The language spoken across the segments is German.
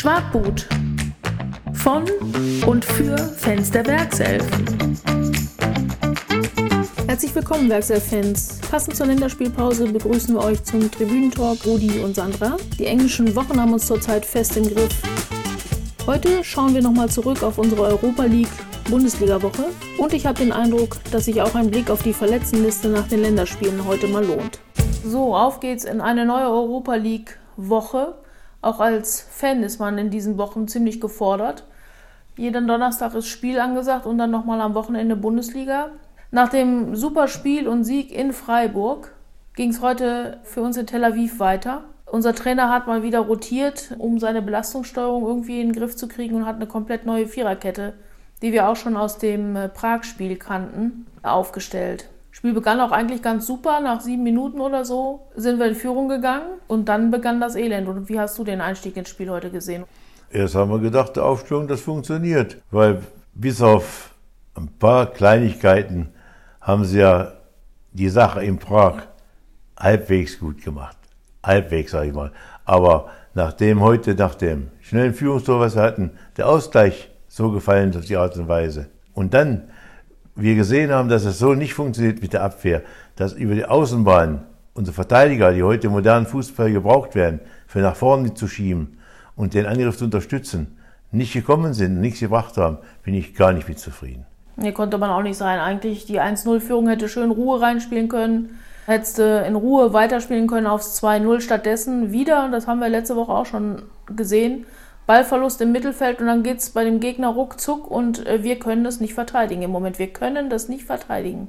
Schwartboot. Von und für Fans der Werkselfen. Herzlich willkommen, Werkself-Fans. Passend zur Länderspielpause begrüßen wir euch zum Tribünentalk Rudi und Sandra. Die englischen Wochen haben uns zurzeit fest im Griff. Heute schauen wir nochmal zurück auf unsere Europa League Bundesliga-Woche und ich habe den Eindruck, dass sich auch ein Blick auf die Verletztenliste nach den Länderspielen heute mal lohnt. So, auf geht's in eine neue Europa League-Woche. Auch als Fan ist man in diesen Wochen ziemlich gefordert. Jeden Donnerstag ist Spiel angesagt und dann nochmal am Wochenende Bundesliga. Nach dem Superspiel und Sieg in Freiburg ging es heute für uns in Tel Aviv weiter. Unser Trainer hat mal wieder rotiert, um seine Belastungssteuerung irgendwie in den Griff zu kriegen und hat eine komplett neue Viererkette, die wir auch schon aus dem äh, Prag-Spiel kannten, aufgestellt. Spiel begann auch eigentlich ganz super. Nach sieben Minuten oder so sind wir in Führung gegangen und dann begann das Elend. Und wie hast du den Einstieg ins Spiel heute gesehen? Erst haben wir gedacht, der Aufstellung, das funktioniert. Weil bis auf ein paar Kleinigkeiten haben sie ja die Sache in Prag halbwegs gut gemacht. Halbwegs, sage ich mal. Aber nachdem heute, nach dem schnellen Führungstor, was wir hatten, der Ausgleich so gefallen ist auf die Art und Weise. Und dann wir gesehen haben, dass es so nicht funktioniert mit der Abwehr, dass über die Außenbahn unsere Verteidiger, die heute im modernen Fußball gebraucht werden, für nach vorne zu schieben und den Angriff zu unterstützen, nicht gekommen sind, nichts gebracht haben, bin ich gar nicht mit zufrieden. Nee, konnte man auch nicht sein. Eigentlich die 1-0-Führung hätte schön Ruhe reinspielen können. Hättest du in Ruhe weiterspielen können aufs 2-0. Stattdessen wieder, das haben wir letzte Woche auch schon gesehen, Ballverlust im Mittelfeld und dann geht es bei dem Gegner ruckzuck und äh, wir können das nicht verteidigen im Moment. Wir können das nicht verteidigen.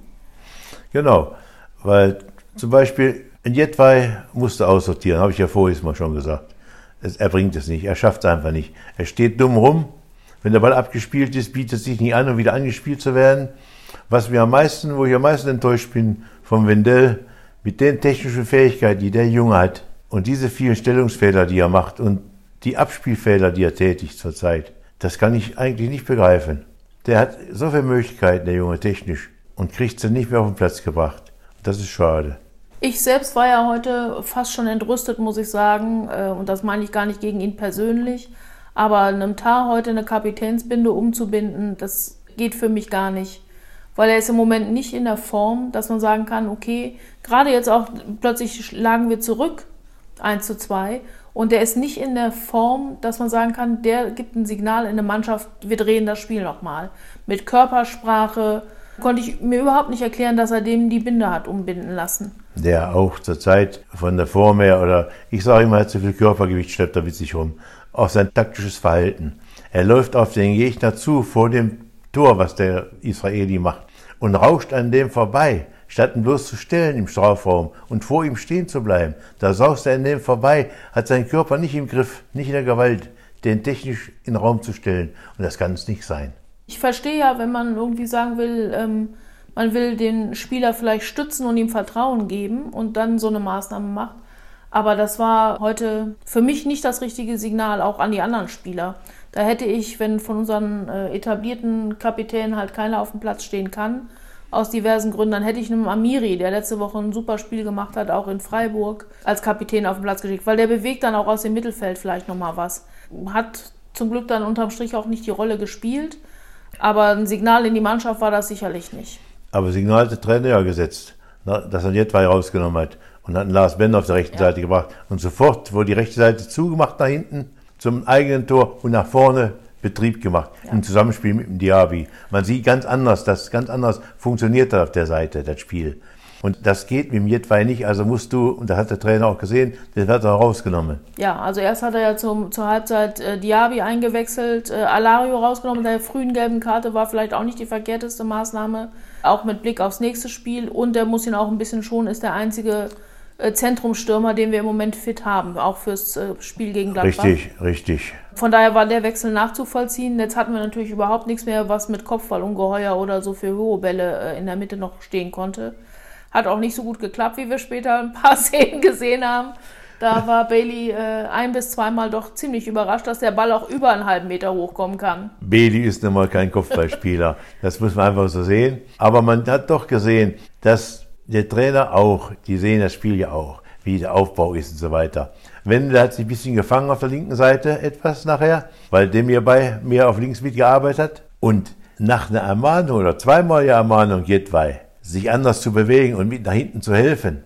Genau, weil zum Beispiel in Jetwei musste aussortieren, habe ich ja vorhin mal schon gesagt. Es, er bringt es nicht, er schafft es einfach nicht. Er steht dumm rum. Wenn der Ball abgespielt ist, bietet es sich nicht an, um wieder angespielt zu werden. Was mir am meisten, wo ich am meisten enttäuscht bin, vom Wendell, mit den technischen Fähigkeiten, die der Junge hat und diese vielen Stellungsfehler, die er macht und die Abspielfelder, die er tätigt zurzeit, das kann ich eigentlich nicht begreifen. Der hat so viele Möglichkeiten, der Junge, technisch, und kriegt sie nicht mehr auf den Platz gebracht. Das ist schade. Ich selbst war ja heute fast schon entrüstet, muss ich sagen. Äh, und das meine ich gar nicht gegen ihn persönlich. Aber einem Tar heute eine Kapitänsbinde umzubinden, das geht für mich gar nicht. Weil er ist im Moment nicht in der Form, dass man sagen kann, okay, gerade jetzt auch plötzlich lagen wir zurück, 1 zu 2. Und der ist nicht in der Form, dass man sagen kann, der gibt ein Signal in der Mannschaft, wir drehen das Spiel nochmal. Mit Körpersprache konnte ich mir überhaupt nicht erklären, dass er dem die Binde hat umbinden lassen. Der auch zur Zeit von der Form her, oder ich sage immer, er hat zu viel Körpergewicht, schleppt er mit sich rum. Auch sein taktisches Verhalten. Er läuft auf den Gegner zu vor dem Tor, was der Israeli macht, und rauscht an dem vorbei statt ihn bloß zu stellen im Strafraum und vor ihm stehen zu bleiben. Da saust er an dem vorbei, hat seinen Körper nicht im Griff, nicht in der Gewalt, den technisch in den Raum zu stellen. Und das kann es nicht sein. Ich verstehe ja, wenn man irgendwie sagen will, ähm, man will den Spieler vielleicht stützen und ihm Vertrauen geben und dann so eine Maßnahme macht. Aber das war heute für mich nicht das richtige Signal, auch an die anderen Spieler. Da hätte ich, wenn von unseren äh, etablierten Kapitänen halt keiner auf dem Platz stehen kann, aus diversen Gründen. Dann hätte ich einem Amiri, der letzte Woche ein super Spiel gemacht hat, auch in Freiburg, als Kapitän auf den Platz geschickt, weil der bewegt dann auch aus dem Mittelfeld vielleicht nochmal was. Hat zum Glück dann unterm Strich auch nicht die Rolle gespielt, aber ein Signal in die Mannschaft war das sicherlich nicht. Aber Signal hat der Trainer ja gesetzt, dass er Jetwei rausgenommen hat und hat einen Lars Bender auf der rechten ja. Seite gebracht. Und sofort wurde die rechte Seite zugemacht nach hinten zum eigenen Tor und nach vorne Betrieb gemacht, ja. im Zusammenspiel mit dem Diaby. Man sieht ganz anders, das ganz anders funktioniert da auf der Seite, das Spiel. Und das geht mit dem Jetwei nicht, also musst du, und da hat der Trainer auch gesehen, den hat er rausgenommen. Ja, also erst hat er ja zum, zur Halbzeit äh, Diaby eingewechselt, äh, Alario rausgenommen, der frühen gelben Karte war vielleicht auch nicht die verkehrteste Maßnahme, auch mit Blick aufs nächste Spiel. Und der muss ihn auch ein bisschen schonen, ist der einzige Zentrumstürmer, den wir im Moment fit haben, auch fürs äh, Spiel gegen Gladbach. Richtig, richtig. Von daher war der Wechsel nachzuvollziehen. Jetzt hatten wir natürlich überhaupt nichts mehr, was mit Kopfballungeheuer oder so für hohe Bälle äh, in der Mitte noch stehen konnte. Hat auch nicht so gut geklappt, wie wir später ein paar Szenen gesehen haben. Da war Bailey äh, ein bis zweimal doch ziemlich überrascht, dass der Ball auch über einen halben Meter hochkommen kann. Bailey ist nun mal kein Kopfballspieler. das muss man einfach so sehen. Aber man hat doch gesehen, dass der Trainer auch, die sehen das Spiel ja auch. wie der Aufbau ist und so weiter. Wendel hat sich ein bisschen gefangen auf der linken Seite etwas nachher, weil dem hier bei mir auf links mitgearbeitet hat. Und nach einer Ermahnung oder zweimaliger Ermahnung Jedwai, sich anders zu bewegen und mit nach hinten zu helfen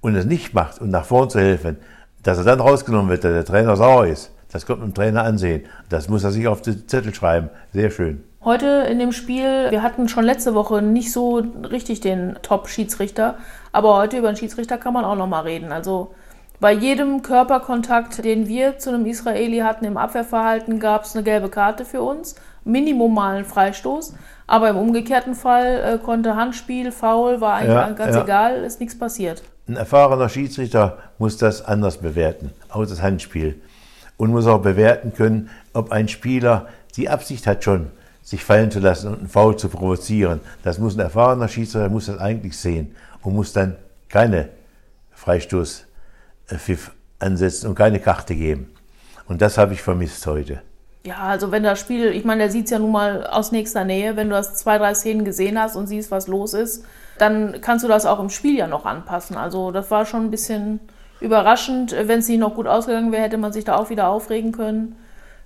und es nicht macht und nach vorn zu helfen, dass er dann rausgenommen wird, dass der Trainer sauer ist. Das kommt dem Trainer ansehen. Das muss er sich auf den Zettel schreiben. Sehr schön. Heute in dem Spiel, wir hatten schon letzte Woche nicht so richtig den Top-Schiedsrichter, aber heute über den Schiedsrichter kann man auch nochmal reden. Also bei jedem Körperkontakt, den wir zu einem Israeli hatten im Abwehrverhalten, gab es eine gelbe Karte für uns, Minimum mal einen Freistoß, aber im umgekehrten Fall äh, konnte Handspiel, Foul, war eigentlich ja, ganz ja. egal, ist nichts passiert. Ein erfahrener Schiedsrichter muss das anders bewerten, auch das Handspiel. Und muss auch bewerten können, ob ein Spieler die Absicht hat schon, sich fallen zu lassen und einen Foul zu provozieren. Das muss ein erfahrener Schiedsrichter muss das eigentlich sehen und muss dann keine Freistoßpfiff ansetzen und keine Karte geben. Und das habe ich vermisst heute. Ja, also wenn das Spiel, ich meine, der sieht es ja nun mal aus nächster Nähe, wenn du das zwei, drei Szenen gesehen hast und siehst, was los ist, dann kannst du das auch im Spiel ja noch anpassen. Also das war schon ein bisschen überraschend. Wenn es nicht noch gut ausgegangen wäre, hätte man sich da auch wieder aufregen können.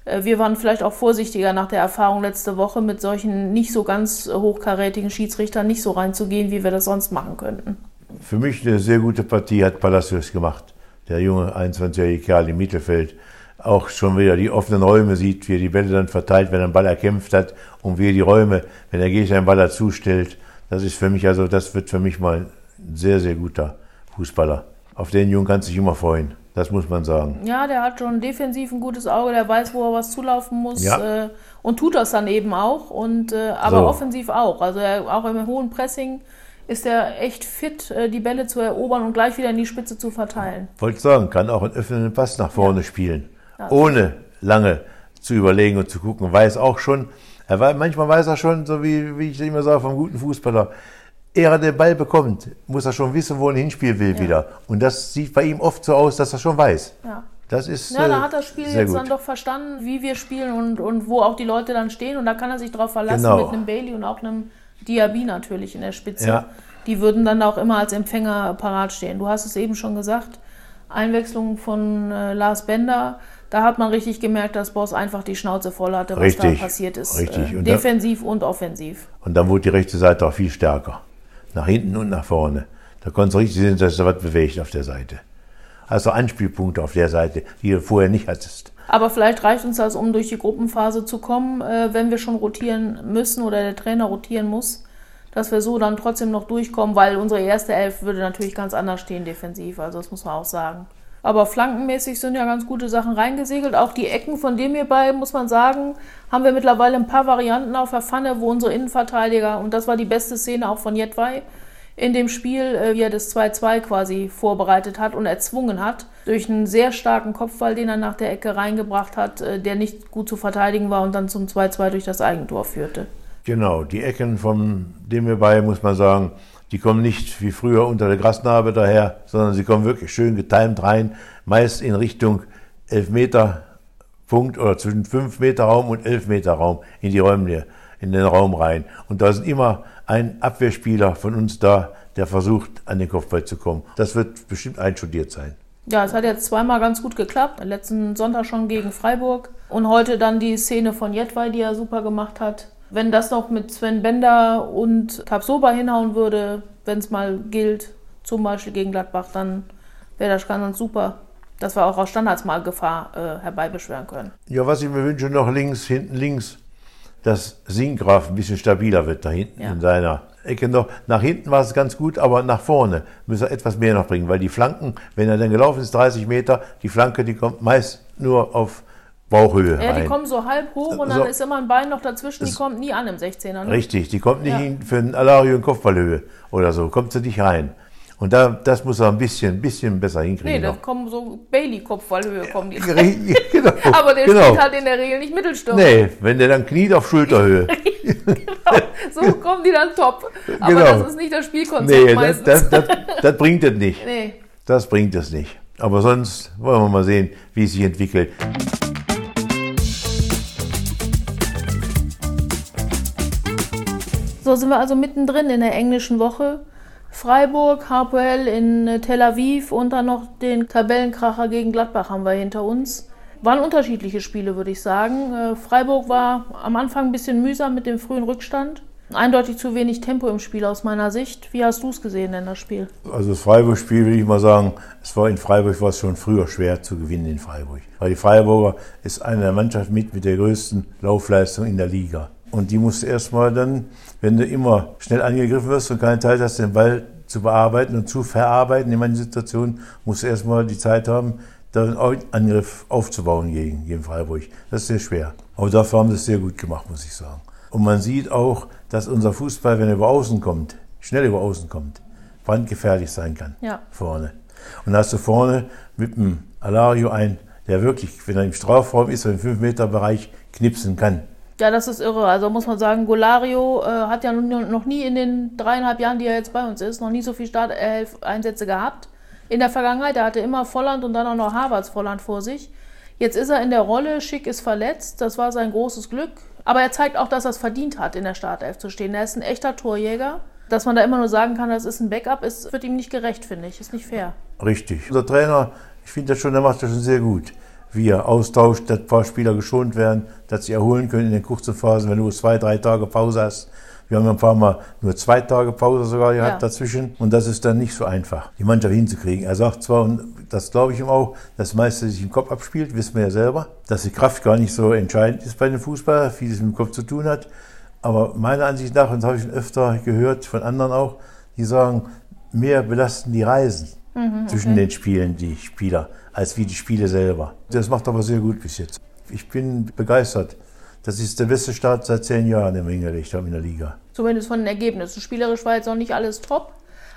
Äh, wir waren vielleicht auch vorsichtiger nach der Erfahrung letzte Woche mit solchen nicht so ganz hochkarätigen Schiedsrichtern nicht so reinzugehen, wie wir das sonst machen könnten. Für mich eine sehr gute Partie hat Palacios gemacht. Der junge 21-jährige Kerl im Mittelfeld. Auch schon wieder die offenen Räume sieht, wie er die Bälle dann verteilt, wenn er einen Ball erkämpft hat und wie er die Räume, wenn der Gegner einen Ball dazu stellt. Das ist für mich, also das wird für mich mal ein sehr, sehr guter Fußballer. Auf den Jungen kannst du dich immer freuen. Das muss man sagen. Ja, der hat schon defensiv ein gutes Auge, der weiß, wo er was zulaufen muss ja. äh, und tut das dann eben auch. Und, äh, aber so. offensiv auch. Also er, auch im hohen Pressing ist er echt fit, äh, die Bälle zu erobern und gleich wieder in die Spitze zu verteilen. Wollte sagen, kann auch einen öffnenden Pass nach vorne ja. spielen, ja. ohne lange zu überlegen und zu gucken. Weiß auch schon, er weiß, manchmal weiß er schon, so wie, wie ich immer sage vom guten Fußballer, er den Ball bekommt, muss er schon wissen, wo er hinspielen will ja. wieder. Und das sieht bei ihm oft so aus, dass er schon weiß. Ja. Das ist. Ja, da äh, hat das Spiel jetzt gut. dann doch verstanden, wie wir spielen und, und wo auch die Leute dann stehen. Und da kann er sich darauf verlassen genau. mit einem Bailey und auch einem Diaby natürlich in der Spitze. Ja. Die würden dann auch immer als Empfänger parat stehen. Du hast es eben schon gesagt. Einwechslung von äh, Lars Bender, da hat man richtig gemerkt, dass Boss einfach die Schnauze voll hatte, was richtig, da passiert ist. Richtig. Äh, defensiv da, und offensiv. Und dann wurde die rechte Seite auch viel stärker nach hinten und nach vorne. Da konntest du richtig sehen, dass da was bewegt auf der Seite. Also Anspielpunkte auf der Seite, die du vorher nicht hattest. Aber vielleicht reicht uns das, um durch die Gruppenphase zu kommen, äh, wenn wir schon rotieren müssen oder der Trainer rotieren muss, dass wir so dann trotzdem noch durchkommen, weil unsere erste Elf würde natürlich ganz anders stehen defensiv, also das muss man auch sagen. Aber flankenmäßig sind ja ganz gute Sachen reingesegelt. Auch die Ecken von dem hierbei, muss man sagen, haben wir mittlerweile ein paar Varianten auf der Pfanne, wo unsere Innenverteidiger, und das war die beste Szene auch von Jetwei, in dem Spiel, äh, wie er das 2-2 quasi vorbereitet hat und erzwungen hat, durch einen sehr starken Kopfball, den er nach der Ecke reingebracht hat, äh, der nicht gut zu verteidigen war und dann zum 2-2 durch das Eigentor führte. Genau, die Ecken von dem hierbei, muss man sagen, die kommen nicht wie früher unter der Grasnarbe daher, sondern sie kommen wirklich schön getimt rein, meist in Richtung 11 Meter Punkt oder zwischen 5 Meter Raum und 11 Meter Raum in die Räume, in den Raum rein. Und da ist immer ein Abwehrspieler von uns da, der versucht, an den Kopfball zu kommen. Das wird bestimmt einstudiert sein. Ja, es hat jetzt zweimal ganz gut geklappt. Letzten Sonntag schon gegen Freiburg. Und heute dann die Szene von Jetwei, die er super gemacht hat. Wenn das noch mit Sven Bender und Tabsoba hinhauen würde, wenn es mal gilt, zum Beispiel gegen Gladbach, dann wäre das ganz super, dass wir auch aus Standards mal Gefahr äh, herbeibeschwören können. Ja, was ich mir wünsche, noch links, hinten links, dass Singgraf ein bisschen stabiler wird da hinten ja. in seiner Ecke noch. Nach hinten war es ganz gut, aber nach vorne müssen wir etwas mehr noch bringen, weil die Flanken, wenn er dann gelaufen ist, 30 Meter, die Flanke, die kommt meist nur auf Bauchhöhe. Ja, die kommen so halb hoch und dann so, ist immer ein Bein noch dazwischen, die kommt nie an im 16er. Ne? Richtig, die kommt nicht ja. für ein Alario in Kopfballhöhe oder so, kommt sie nicht rein. Und da, das muss er ein bisschen, bisschen besser hinkriegen. Nee, da kommen so Bailey-Kopfballhöhe kommen die. genau. Aber der genau. spielt halt in der Regel nicht Mittelstürmer. Nee, wenn der dann kniet auf Schulterhöhe. genau, so kommen die dann top. Aber genau. das ist nicht das Spielkonzept nee, meistens. Das, das, das, das bringt es nicht. Nee. Das bringt es nicht. Aber sonst wollen wir mal sehen, wie es sich entwickelt. So sind wir also mittendrin in der englischen Woche. Freiburg, Hapoel in äh, Tel Aviv und dann noch den Tabellenkracher gegen Gladbach haben wir hinter uns. Waren unterschiedliche Spiele, würde ich sagen. Äh, Freiburg war am Anfang ein bisschen mühsam mit dem frühen Rückstand. Eindeutig zu wenig Tempo im Spiel aus meiner Sicht. Wie hast du es gesehen in das Spiel? Also das Freiburg-Spiel will ich mal sagen, es war in Freiburg war es schon früher schwer zu gewinnen in Freiburg. Weil die Freiburger ist eine der Mannschaften mit, mit der größten Laufleistung in der Liga. Und die musst du erstmal dann, wenn du immer schnell angegriffen wirst und keine Zeit hast, den Ball zu bearbeiten und zu verarbeiten in manchen Situationen, musst du erstmal die Zeit haben, da einen Angriff aufzubauen gegen, gegen Freiburg. Das ist sehr schwer. Aber dafür haben sie es sehr gut gemacht, muss ich sagen. Und man sieht auch, dass unser Fußball, wenn er über Außen kommt, schnell über Außen kommt, brandgefährlich sein kann. Ja. Vorne. Und da hast du vorne mit dem Alario einen, der wirklich, wenn er im Strafraum ist, im 5-Meter-Bereich knipsen kann. Ja, das ist irre. Also muss man sagen, Golario äh, hat ja noch nie in den dreieinhalb Jahren, die er jetzt bei uns ist, noch nie so viel Startelf-Einsätze gehabt. In der Vergangenheit, er hatte immer Volland und dann auch noch Harvards Volland vor sich. Jetzt ist er in der Rolle, Schick ist verletzt, das war sein großes Glück. Aber er zeigt auch, dass er es verdient hat, in der Startelf zu stehen. Er ist ein echter Torjäger. Dass man da immer nur sagen kann, das ist ein Backup, ist, wird ihm nicht gerecht, finde ich. Ist nicht fair. Richtig. Unser Trainer, ich finde das schon, der macht das schon sehr gut. Wie er austauscht, dass ein paar Spieler geschont werden, dass sie erholen können in den kurzen Phasen, wenn du zwei, drei Tage Pause hast wir haben ein paar Mal nur zwei Tage Pause sogar gehabt ja. dazwischen. Und das ist dann nicht so einfach, die Mannschaft hinzukriegen. Er sagt zwar, und das glaube ich ihm auch, das meiste sich im Kopf abspielt, wissen wir ja selber, dass die Kraft gar nicht so entscheidend ist bei dem Fußball, vieles mit dem Kopf zu tun hat. Aber meiner Ansicht nach, und das habe ich schon öfter gehört von anderen auch, die sagen, mehr belasten die Reisen mhm, zwischen okay. den Spielen, die Spieler, als wie die Spiele selber. Das macht aber sehr gut bis jetzt. Ich bin begeistert. Das ist der beste Start seit zehn Jahren, hingelegt haben in der Liga. Zumindest von den Ergebnissen. Spielerisch war jetzt noch nicht alles top.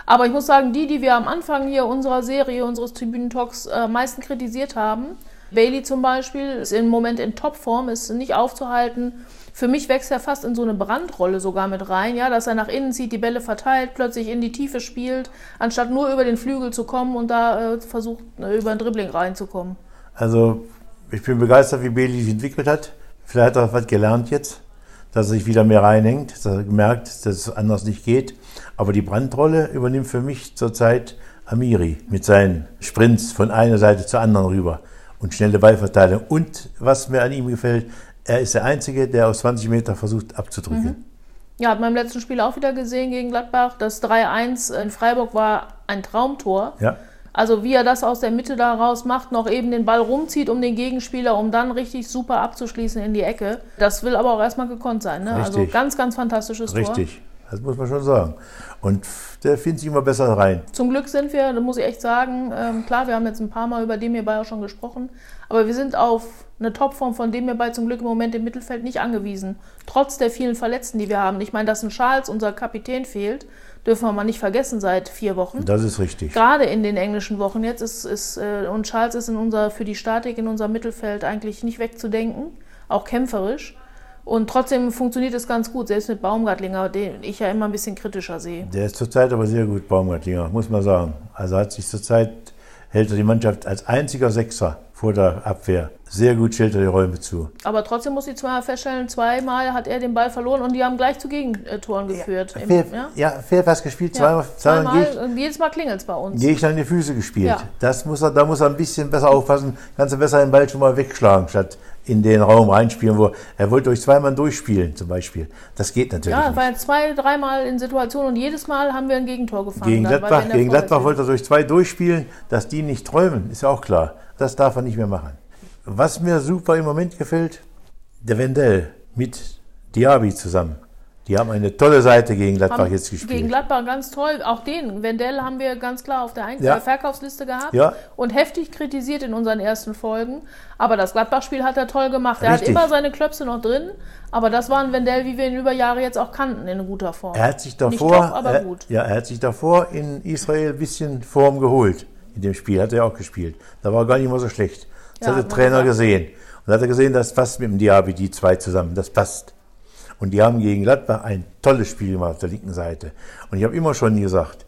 Aber ich muss sagen, die, die wir am Anfang hier unserer Serie, unseres Tribünentalks äh, am meisten kritisiert haben, Bailey zum Beispiel, ist im Moment in Topform, ist nicht aufzuhalten. Für mich wächst er fast in so eine Brandrolle sogar mit rein, ja, dass er nach innen zieht, die Bälle verteilt, plötzlich in die Tiefe spielt, anstatt nur über den Flügel zu kommen und da äh, versucht, äh, über ein Dribbling reinzukommen. Also, ich bin begeistert, wie Bailey sich entwickelt hat. Vielleicht hat er was gelernt jetzt, dass er sich wieder mehr reinhängt, dass er gemerkt, dass es anders nicht geht. Aber die Brandrolle übernimmt für mich zurzeit Amiri mit seinen Sprints von einer Seite zur anderen rüber und schnelle Ballverteilung. Und was mir an ihm gefällt, er ist der Einzige, der aus 20 Meter versucht abzudrücken. Mhm. Ja, hat man im letzten Spiel auch wieder gesehen gegen Gladbach. Das 3-1 in Freiburg war ein Traumtor. Ja. Also wie er das aus der Mitte daraus macht, noch eben den Ball rumzieht um den Gegenspieler, um dann richtig super abzuschließen in die Ecke. Das will aber auch erstmal gekonnt sein. Ne? Also ganz, ganz fantastisches Tor. Richtig. Das muss man schon sagen. Und der findet sich immer besser rein. Zum Glück sind wir, da muss ich echt sagen, ähm, klar, wir haben jetzt ein paar Mal über Demir Bayer schon gesprochen, aber wir sind auf eine Topform von Demir Bayer zum Glück im Moment im Mittelfeld nicht angewiesen. Trotz der vielen Verletzten, die wir haben. Ich meine, dass ein Charles, unser Kapitän, fehlt, dürfen wir mal nicht vergessen seit vier Wochen. Das ist richtig. Gerade in den englischen Wochen jetzt ist, ist äh, und Charles ist in unser, für die Statik in unserem Mittelfeld eigentlich nicht wegzudenken, auch kämpferisch. Und trotzdem funktioniert es ganz gut, selbst mit Baumgartlinger, den ich ja immer ein bisschen kritischer sehe. Der ist zurzeit aber sehr gut, Baumgartlinger, muss man sagen. Also hat sich zurzeit, hält er die Mannschaft als einziger Sechser vor der Abwehr. Sehr gut stellt er die Räume zu. Aber trotzdem muss ich zweimal feststellen, zweimal hat er den Ball verloren und die haben gleich zu Gegentoren geführt. Ja, fair, ja? ja, fair was gespielt, zweimal. Ja, zweimal, zweimal und jedes Mal klingelt es bei uns. Gegner in die Füße gespielt. Ja. Das muss er, da muss er ein bisschen besser aufpassen. Kannst du besser den Ball schon mal wegschlagen, statt in den Raum reinspielen, wo er wollte euch zweimal durchspielen zum Beispiel. Das geht natürlich Ja, war zwei, dreimal in Situationen und jedes Mal haben wir ein Gegentor gefangen. Gegen Gladbach, gegen Gladbach wollte er durch zwei durchspielen, dass die nicht träumen, ist ja auch klar. Das darf er nicht mehr machen. Was mir super im Moment gefällt, der Wendell mit Diaby zusammen. Die haben eine tolle Seite gegen Gladbach haben jetzt gespielt. Gegen Gladbach ganz toll. Auch den, Wendell, haben wir ganz klar auf der Ein ja. Verkaufsliste gehabt ja. und heftig kritisiert in unseren ersten Folgen. Aber das Gladbach-Spiel hat er toll gemacht. Er Richtig. hat immer seine Klöpse noch drin, aber das war ein Wendell, wie wir ihn über Jahre jetzt auch kannten, in guter Form. Er hat sich davor, top, aber er, gut. Ja, er hat sich davor in Israel ein bisschen Form geholt. In dem Spiel hat er auch gespielt. Da war er gar nicht mal so schlecht. Das ja, hat der Trainer gesehen. Und hat er gesehen, das passt mit dem Diaby, die zwei zusammen. Das passt. Und die haben gegen Gladbach ein tolles Spiel gemacht auf der linken Seite. Und ich habe immer schon gesagt,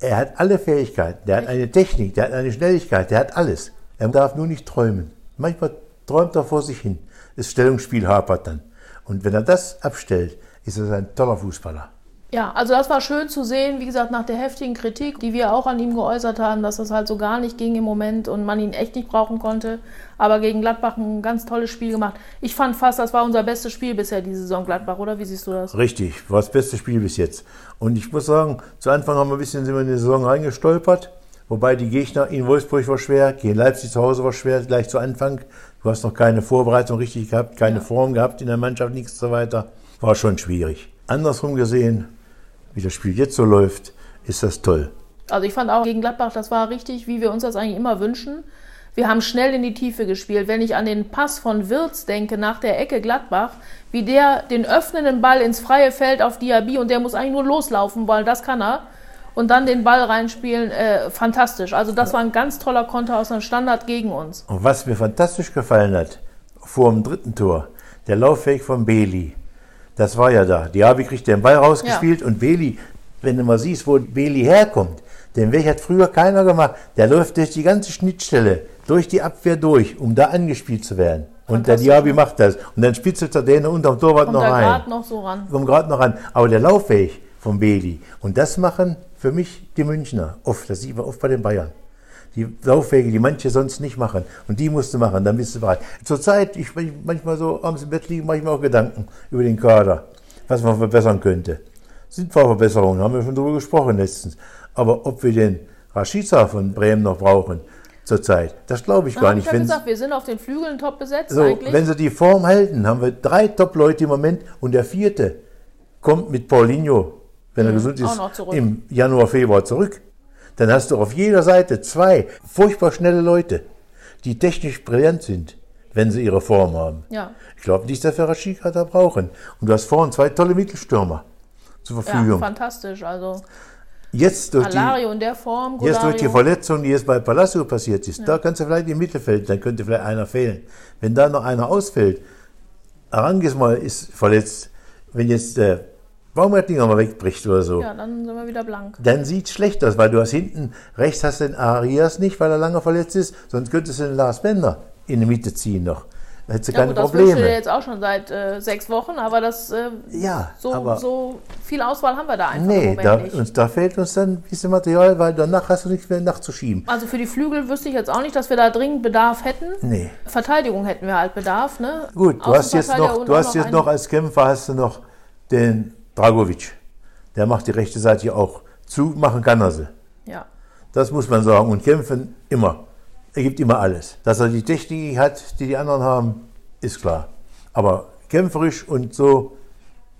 er hat alle Fähigkeiten, der hat eine Technik, der hat eine Schnelligkeit, der hat alles. Er darf nur nicht träumen. Manchmal träumt er vor sich hin. Das Stellungsspiel hapert dann. Und wenn er das abstellt, ist er ein toller Fußballer. Ja, also das war schön zu sehen, wie gesagt, nach der heftigen Kritik, die wir auch an ihm geäußert haben, dass das halt so gar nicht ging im Moment und man ihn echt nicht brauchen konnte. Aber gegen Gladbach ein ganz tolles Spiel gemacht. Ich fand fast, das war unser bestes Spiel bisher diese Saison Gladbach, oder? Wie siehst du das? Richtig, war das beste Spiel bis jetzt. Und ich muss sagen, zu Anfang haben wir ein bisschen sind wir in die Saison reingestolpert. Wobei die Gegner in Wolfsburg war schwer, gegen Leipzig zu Hause war schwer, gleich zu Anfang. Du hast noch keine Vorbereitung richtig gehabt, keine ja. Form gehabt in der Mannschaft, nichts so weiter. War schon schwierig. Andersrum gesehen, wie das Spiel jetzt so läuft, ist das toll. Also ich fand auch gegen Gladbach, das war richtig, wie wir uns das eigentlich immer wünschen. Wir haben schnell in die Tiefe gespielt. Wenn ich an den Pass von Wirz denke, nach der Ecke Gladbach, wie der den öffnenden Ball ins freie Feld auf Diaby und der muss eigentlich nur loslaufen, weil das kann er. Und dann den Ball reinspielen, äh, fantastisch. Also das war ein ganz toller Konter aus einem Standard gegen uns. Und was mir fantastisch gefallen hat, vor dem dritten Tor, der Laufweg von Beli. Das war ja da. Diaby kriegt den Ball rausgespielt ja. und Beli, wenn du mal siehst, wo Beli herkommt, den Weg hat früher keiner gemacht. Der läuft durch die ganze Schnittstelle, durch die Abwehr durch, um da angespielt zu werden. Und der Diaby macht das. Und dann spitzelt er den unterm Torwart Kommt noch rein. Kommt noch so ran. Kommt gerade noch ran. Aber der Laufweg von Beli. Und das machen für mich die Münchner oft. Das sieht man oft bei den Bayern die Laufwege, die manche sonst nicht machen. Und die musst du machen, dann bist du bereit. Zurzeit, ich manchmal so abends im Bett liegen, mache ich mir auch Gedanken über den Kader, was man verbessern könnte. Sind zwar Verbesserungen, haben wir schon darüber gesprochen letztens. Aber ob wir den Rashica von Bremen noch brauchen, zurzeit. Das glaube ich Na, gar nicht. Ich gesagt, wir sind auf den Flügeln top besetzt so, eigentlich. Wenn sie die Form halten, haben wir drei Top-Leute im Moment und der vierte kommt mit Paulinho, wenn er mhm, gesund ist, im Januar, Februar zurück dann hast du auf jeder Seite zwei furchtbar schnelle Leute, die technisch brillant sind, wenn sie ihre Form haben. Ja. Ich glaube nicht, dass wir Rashika da brauchen. Und du hast vorhin zwei tolle Mittelstürmer zur Verfügung. Ja, fantastisch. Also jetzt durch Alario die, in der Form. Jetzt durch die Verletzung, die jetzt bei Palacio passiert ist, ja. da kannst du vielleicht im Mittelfeld, dann könnte vielleicht einer fehlen. Wenn da noch einer ausfällt, Arangis mal ist verletzt, wenn jetzt der Baumgartlinger mal wegbricht oder so. Ja, dann sind wir wieder blank. Dann sieht es schlecht aus, weil du hast hinten, rechts hast den Arias nicht, weil er lange verletzt ist, sonst könntest du den Lars Bender in die Mitte ziehen noch. Da hättest du ja, keine gut, Probleme. Das wünsche jetzt auch schon seit äh, sechs Wochen, aber das äh, ja, so, aber so viel Auswahl haben wir da einfach nee, da, nicht. Uns, da fehlt uns dann ein bisschen Material, weil danach hast du nichts mehr nachzuschieben. Also für die Flügel wüsste ich jetzt auch nicht, dass wir da dringend Bedarf hätten. Nee. Verteidigung hätten wir halt Bedarf. Ne? Gut, du hast jetzt noch, du hast jetzt noch als Kämpfer hast du noch den Dragovic der macht die rechte Seite auch zu, machen kann er sie. Ja. Das muss man sagen. Und kämpfen immer. Er gibt immer alles. Dass er die Technik hat, die die anderen haben, ist klar. Aber kämpferisch und so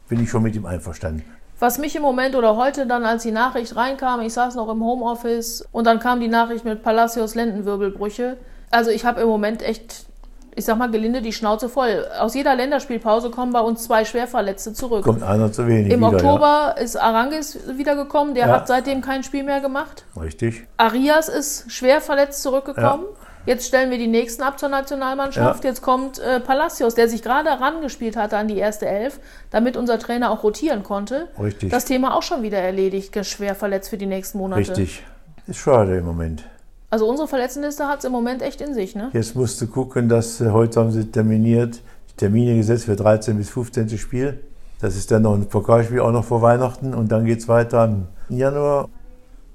bin ich schon mit ihm einverstanden. Was mich im Moment oder heute dann, als die Nachricht reinkam, ich saß noch im Homeoffice und dann kam die Nachricht mit Palacios Lendenwirbelbrüche. Also ich habe im Moment echt ich sag mal gelinde, die Schnauze voll. Aus jeder Länderspielpause kommen bei uns zwei Schwerverletzte zurück. Kommt einer zu wenig. Im wieder, Oktober ja. ist Arangis wiedergekommen, der ja. hat seitdem kein Spiel mehr gemacht. Richtig. Arias ist schwer verletzt zurückgekommen. Ja. Jetzt stellen wir die nächsten ab zur Nationalmannschaft. Jetzt kommt äh, Palacios, der sich gerade herangespielt hatte an die erste Elf, damit unser Trainer auch rotieren konnte. Richtig. Das Thema auch schon wieder erledigt, schwer verletzt für die nächsten Monate. Richtig. Ist schade im Moment. Also unsere Verletztenliste hat es im Moment echt in sich, ne? Jetzt musst du gucken, dass äh, heute haben sie terminiert, Termine gesetzt für 13 bis 15. Spiel. Das ist dann noch ein Pokalspiel auch noch vor Weihnachten und dann geht es weiter im Januar.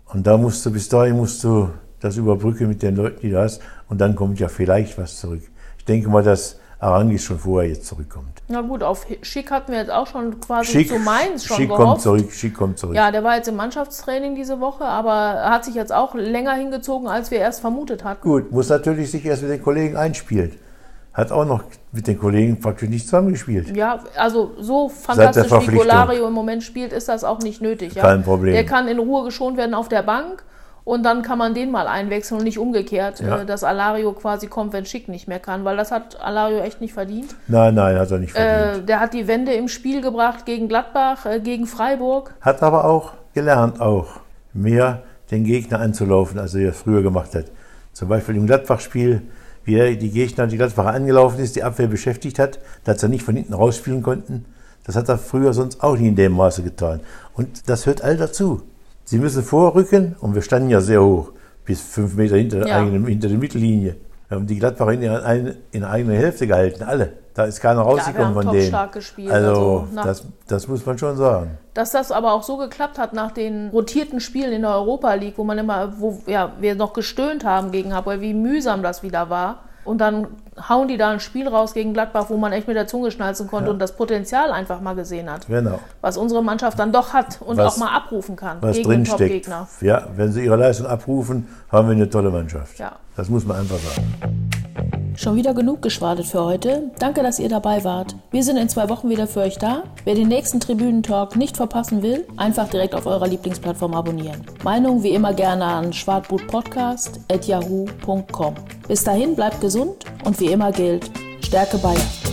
Und da musst du, bis dahin musst du das überbrücken mit den Leuten, die du hast. Und dann kommt ja vielleicht was zurück. Ich denke mal, dass Arangis schon vorher jetzt zurückkommt. Na gut, auf Schick hatten wir jetzt auch schon quasi Schick, zu Mainz schon Schick gehofft. kommt zurück, Schick kommt zurück. Ja, der war jetzt im Mannschaftstraining diese Woche, aber hat sich jetzt auch länger hingezogen, als wir erst vermutet hatten. Gut, muss natürlich sich erst mit den Kollegen einspielen. Hat auch noch mit den Kollegen praktisch nicht zusammengespielt. Ja, also so fantastisch wie Golario im Moment spielt, ist das auch nicht nötig. Ja? Kein Problem. Der kann in Ruhe geschont werden auf der Bank und dann kann man den mal einwechseln und nicht umgekehrt, ja. äh, dass Alario quasi kommt, wenn Schick nicht mehr kann, weil das hat Alario echt nicht verdient. Nein, nein, hat er nicht verdient. Äh, der hat die Wende im Spiel gebracht gegen Gladbach, äh, gegen Freiburg. Hat aber auch gelernt, auch mehr den Gegner anzulaufen, als er das früher gemacht hat. Zum Beispiel im Gladbach-Spiel, wie er die Gegner, die Gladbacher angelaufen ist, die Abwehr beschäftigt hat, dass er nicht von hinten rausspielen konnten. Das hat er früher sonst auch nie in dem Maße getan. Und das hört all dazu. Sie müssen vorrücken und wir standen ja sehr hoch, bis fünf Meter hinter, ja. eigenen, hinter der Mittellinie. Wir haben die Gladbacher in, eine, in eigener Hälfte gehalten, alle. Da ist keiner rausgekommen ja, von denen. gespielt. Also, also das, das muss man schon sagen. Dass das aber auch so geklappt hat nach den rotierten Spielen in der Europa League, wo man immer, wo ja, wir noch gestöhnt haben gegen Hapoel, wie mühsam das wieder war. Und dann hauen die da ein Spiel raus gegen Gladbach, wo man echt mit der Zunge schnalzen konnte ja. und das Potenzial einfach mal gesehen hat. Genau. Was unsere Mannschaft dann doch hat und was, auch mal abrufen kann was gegen drinsteckt. Ja, wenn sie ihre Leistung abrufen, haben wir eine tolle Mannschaft. Ja. Das muss man einfach sagen. Schon wieder genug geschwadet für heute. Danke, dass ihr dabei wart. Wir sind in zwei Wochen wieder für euch da. Wer den nächsten Tribünentalk nicht verpassen will, einfach direkt auf eurer Lieblingsplattform abonnieren. Meinung wie immer gerne an schwartbutpodcast.yahoo.com. Bis dahin bleibt gesund und wie immer gilt, Stärke Bayern.